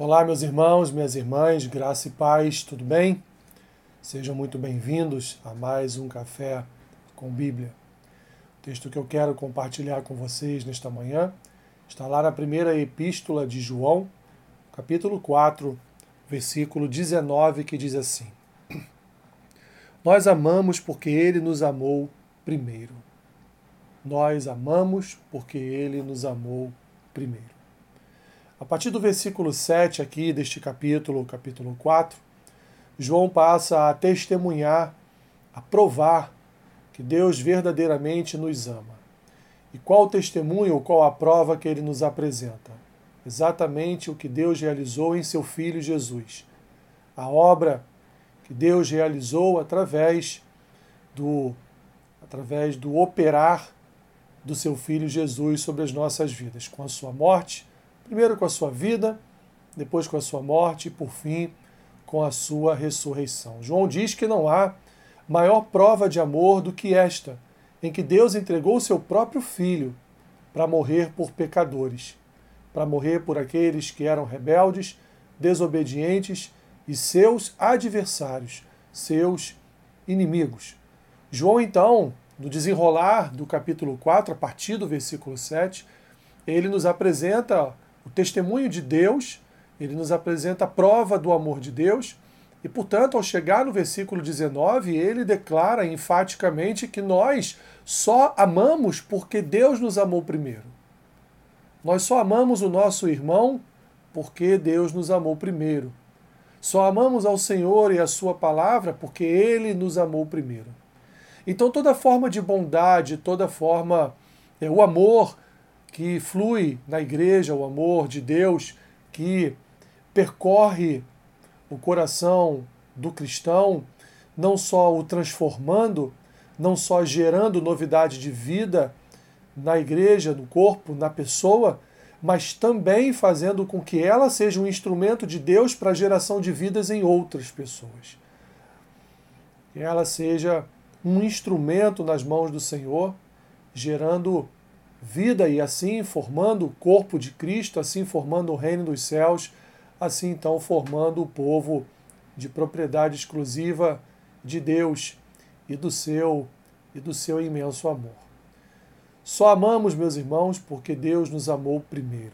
Olá, meus irmãos, minhas irmãs, graça e paz, tudo bem? Sejam muito bem-vindos a mais um Café com Bíblia. O texto que eu quero compartilhar com vocês nesta manhã está lá na primeira epístola de João, capítulo 4, versículo 19, que diz assim: Nós amamos porque ele nos amou primeiro. Nós amamos porque ele nos amou primeiro. A partir do versículo 7 aqui deste capítulo, capítulo 4, João passa a testemunhar, a provar que Deus verdadeiramente nos ama. E qual o testemunho qual a prova que ele nos apresenta? Exatamente o que Deus realizou em seu Filho Jesus. A obra que Deus realizou através do, através do operar do seu Filho Jesus sobre as nossas vidas, com a sua morte, primeiro com a sua vida, depois com a sua morte e, por fim, com a sua ressurreição. João diz que não há maior prova de amor do que esta, em que Deus entregou o seu próprio Filho para morrer por pecadores, para morrer por aqueles que eram rebeldes, desobedientes e seus adversários, seus inimigos. João, então, no desenrolar do capítulo 4, a partir do versículo 7, ele nos apresenta o testemunho de Deus, ele nos apresenta a prova do amor de Deus, e portanto, ao chegar no versículo 19, ele declara enfaticamente que nós só amamos porque Deus nos amou primeiro. Nós só amamos o nosso irmão porque Deus nos amou primeiro. Só amamos ao Senhor e a Sua palavra porque Ele nos amou primeiro. Então, toda forma de bondade, toda forma, é, o amor que flui na igreja, o amor de Deus que percorre o coração do cristão, não só o transformando, não só gerando novidade de vida na igreja, no corpo, na pessoa, mas também fazendo com que ela seja um instrumento de Deus para a geração de vidas em outras pessoas. Que ela seja um instrumento nas mãos do Senhor, gerando vida e assim formando o corpo de Cristo, assim formando o reino dos céus, assim então formando o povo de propriedade exclusiva de Deus e do seu e do seu imenso amor. Só amamos, meus irmãos, porque Deus nos amou primeiro.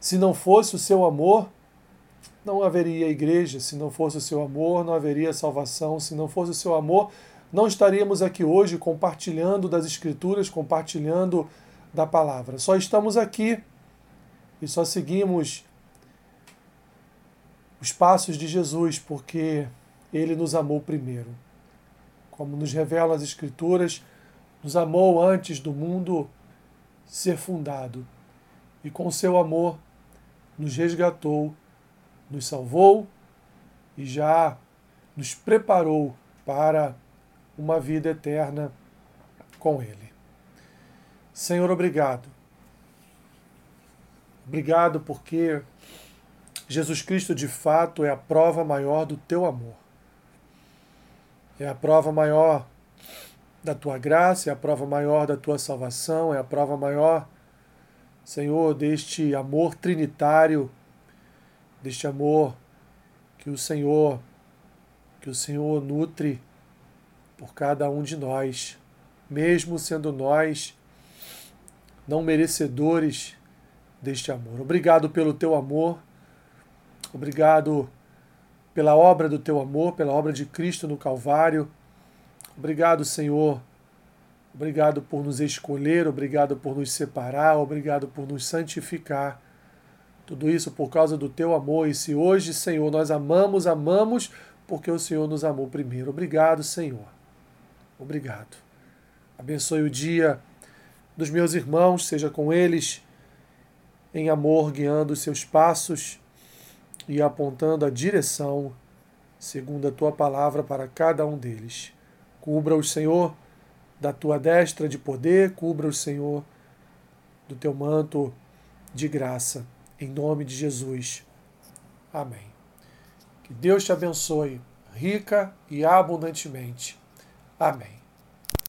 Se não fosse o seu amor, não haveria igreja, se não fosse o seu amor, não haveria salvação, se não fosse o seu amor, não estaríamos aqui hoje compartilhando das escrituras, compartilhando da palavra. Só estamos aqui e só seguimos os passos de Jesus porque ele nos amou primeiro. Como nos revelam as Escrituras, nos amou antes do mundo ser fundado e com seu amor nos resgatou, nos salvou e já nos preparou para uma vida eterna com Ele. Senhor, obrigado. Obrigado porque Jesus Cristo de fato é a prova maior do teu amor. É a prova maior da tua graça, é a prova maior da tua salvação, é a prova maior, Senhor, deste amor trinitário, deste amor que o Senhor que o Senhor nutre por cada um de nós, mesmo sendo nós não merecedores deste amor. Obrigado pelo teu amor, obrigado pela obra do teu amor, pela obra de Cristo no Calvário. Obrigado, Senhor. Obrigado por nos escolher, obrigado por nos separar, obrigado por nos santificar. Tudo isso por causa do teu amor. E se hoje, Senhor, nós amamos, amamos porque o Senhor nos amou primeiro. Obrigado, Senhor. Obrigado. Abençoe o dia dos meus irmãos, seja com eles em amor, guiando os seus passos e apontando a direção, segundo a tua palavra, para cada um deles. Cubra o Senhor da tua destra de poder, cubra o Senhor do teu manto de graça, em nome de Jesus. Amém. Que Deus te abençoe rica e abundantemente. Amém.